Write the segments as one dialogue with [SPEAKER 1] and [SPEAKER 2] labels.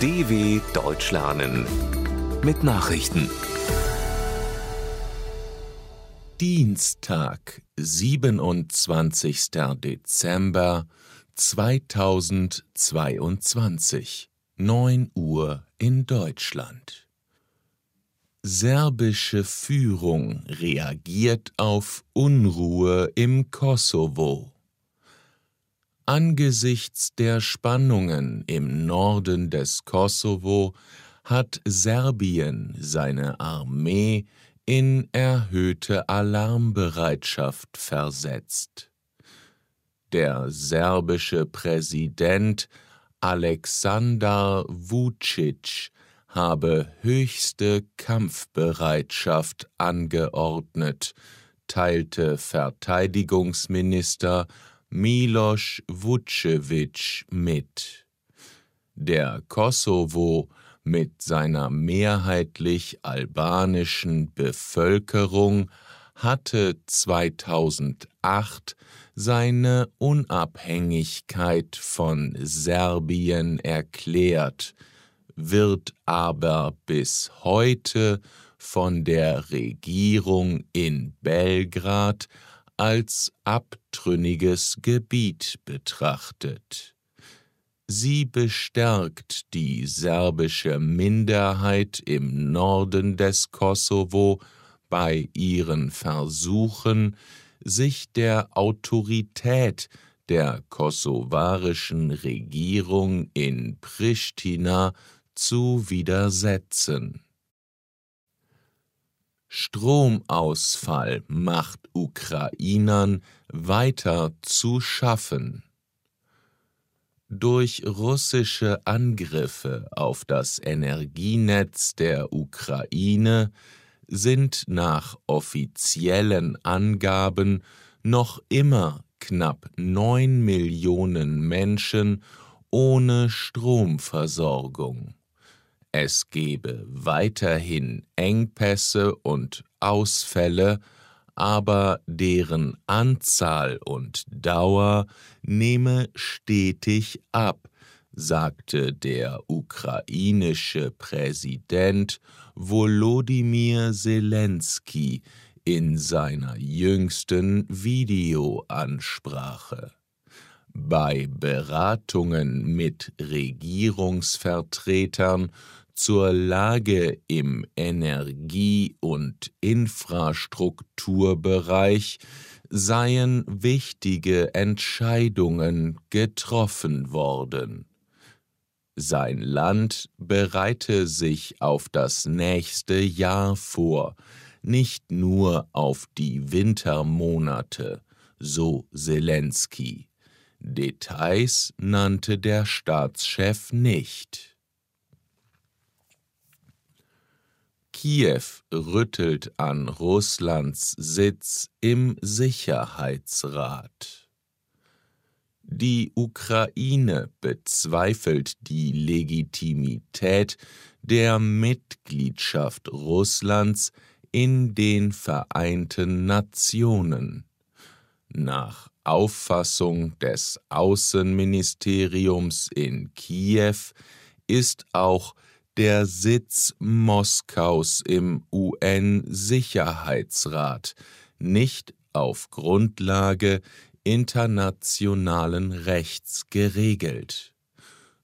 [SPEAKER 1] DW Deutsch lernen mit Nachrichten.
[SPEAKER 2] Dienstag, 27. Dezember 2022, 9 Uhr in Deutschland. Serbische Führung reagiert auf Unruhe im Kosovo. Angesichts der Spannungen im Norden des Kosovo hat Serbien seine Armee in erhöhte Alarmbereitschaft versetzt. Der serbische Präsident Aleksandar Vucic habe höchste Kampfbereitschaft angeordnet, teilte Verteidigungsminister Miloš Vucevic mit. Der Kosovo mit seiner mehrheitlich albanischen Bevölkerung hatte 2008 seine Unabhängigkeit von Serbien erklärt, wird aber bis heute von der Regierung in Belgrad als abtrünniges Gebiet betrachtet. Sie bestärkt die serbische Minderheit im Norden des Kosovo bei ihren Versuchen, sich der Autorität der kosovarischen Regierung in Pristina zu widersetzen. Stromausfall macht Ukrainern weiter zu schaffen. Durch russische Angriffe auf das Energienetz der Ukraine sind nach offiziellen Angaben noch immer knapp neun Millionen Menschen ohne Stromversorgung. Es gebe weiterhin Engpässe und Ausfälle, aber deren Anzahl und Dauer nehme stetig ab, sagte der ukrainische Präsident Volodymyr Zelensky in seiner jüngsten Videoansprache. Bei Beratungen mit Regierungsvertretern zur Lage im Energie- und Infrastrukturbereich seien wichtige Entscheidungen getroffen worden. Sein Land bereite sich auf das nächste Jahr vor, nicht nur auf die Wintermonate, so Zelensky. Details nannte der Staatschef nicht. Kiew rüttelt an Russlands Sitz im Sicherheitsrat. Die Ukraine bezweifelt die Legitimität der Mitgliedschaft Russlands in den Vereinten Nationen. Nach Auffassung des Außenministeriums in Kiew ist auch der Sitz Moskaus im UN-Sicherheitsrat nicht auf Grundlage internationalen Rechts geregelt.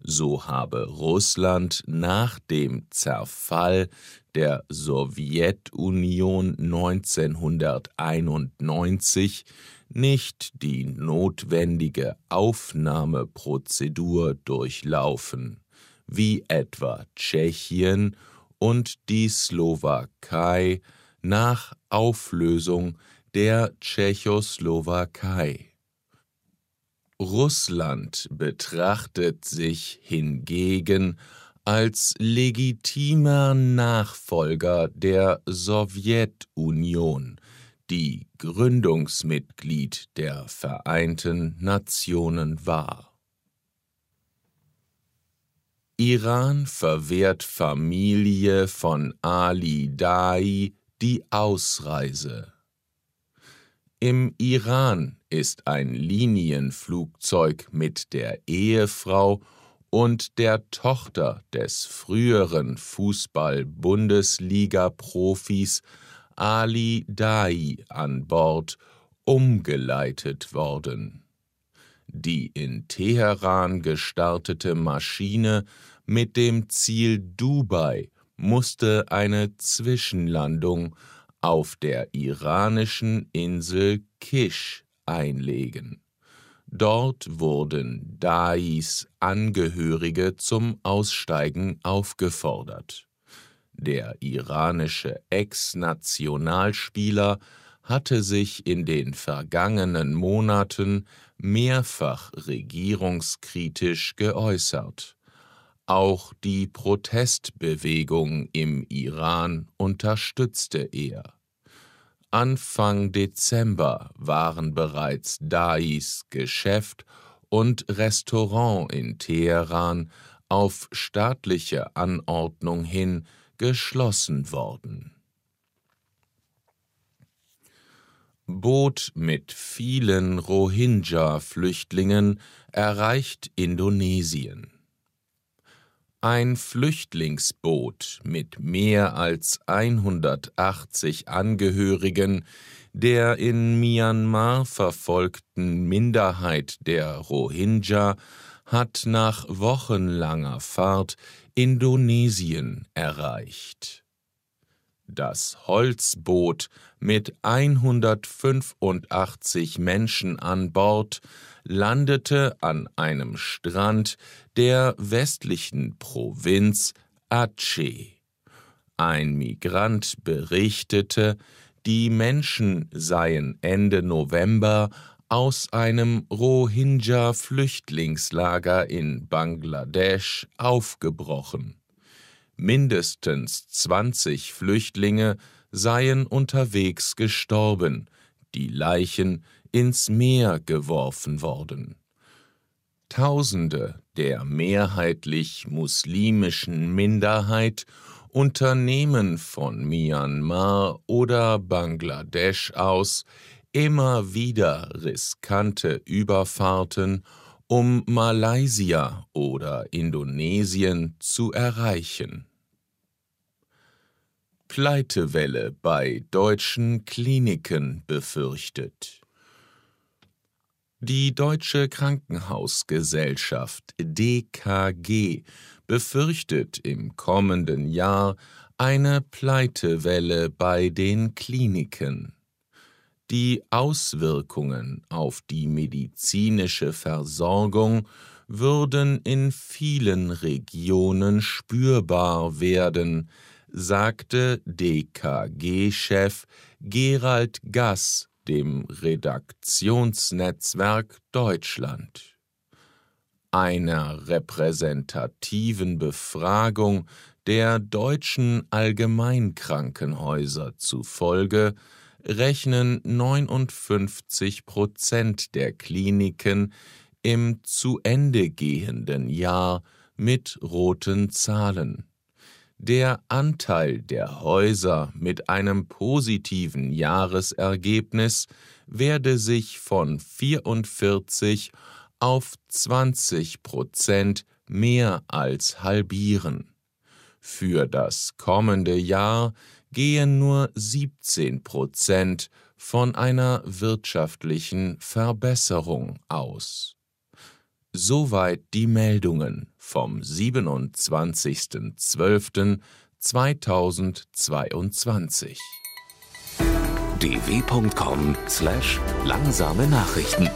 [SPEAKER 2] So habe Russland nach dem Zerfall der Sowjetunion 1991 nicht die notwendige Aufnahmeprozedur durchlaufen, wie etwa Tschechien und die Slowakei nach Auflösung der Tschechoslowakei. Russland betrachtet sich hingegen als legitimer Nachfolger der Sowjetunion, die Gründungsmitglied der Vereinten Nationen war. Iran verwehrt Familie von Ali Dai die Ausreise. Im Iran ist ein Linienflugzeug mit der Ehefrau und der Tochter des früheren Fußball-Bundesliga-Profis Ali Dai an Bord umgeleitet worden. Die in Teheran gestartete Maschine mit dem Ziel Dubai musste eine Zwischenlandung auf der iranischen Insel Kish einlegen. Dort wurden Dais Angehörige zum Aussteigen aufgefordert. Der iranische Ex-Nationalspieler hatte sich in den vergangenen Monaten mehrfach regierungskritisch geäußert. Auch die Protestbewegung im Iran unterstützte er. Anfang Dezember waren bereits Dais Geschäft und Restaurant in Teheran auf staatliche Anordnung hin geschlossen worden. Boot mit vielen Rohingya-Flüchtlingen erreicht Indonesien. Ein Flüchtlingsboot mit mehr als 180 Angehörigen der in Myanmar verfolgten Minderheit der Rohingya hat nach wochenlanger Fahrt Indonesien erreicht. Das Holzboot mit 185 Menschen an Bord landete an einem Strand der westlichen Provinz Aceh. Ein Migrant berichtete, die Menschen seien Ende November aus einem Rohingya-Flüchtlingslager in Bangladesch aufgebrochen. Mindestens 20 Flüchtlinge seien unterwegs gestorben, die Leichen ins Meer geworfen worden. Tausende der mehrheitlich muslimischen Minderheit unternehmen von Myanmar oder Bangladesch aus immer wieder riskante Überfahrten, um Malaysia oder Indonesien zu erreichen. Pleitewelle bei deutschen Kliniken befürchtet. Die Deutsche Krankenhausgesellschaft DKG befürchtet im kommenden Jahr eine Pleitewelle bei den Kliniken. Die Auswirkungen auf die medizinische Versorgung würden in vielen Regionen spürbar werden, sagte DKG-Chef Gerald Gass dem Redaktionsnetzwerk Deutschland. Einer repräsentativen Befragung der deutschen Allgemeinkrankenhäuser zufolge rechnen 59 Prozent der Kliniken im zu Ende gehenden Jahr mit roten Zahlen. Der Anteil der Häuser mit einem positiven Jahresergebnis werde sich von 44 auf 20 Prozent mehr als halbieren. Für das kommende Jahr gehen nur 17 Prozent von einer wirtschaftlichen Verbesserung aus. Soweit die Meldungen vom 27.12.2022.
[SPEAKER 1] dw.com/langsame Nachrichten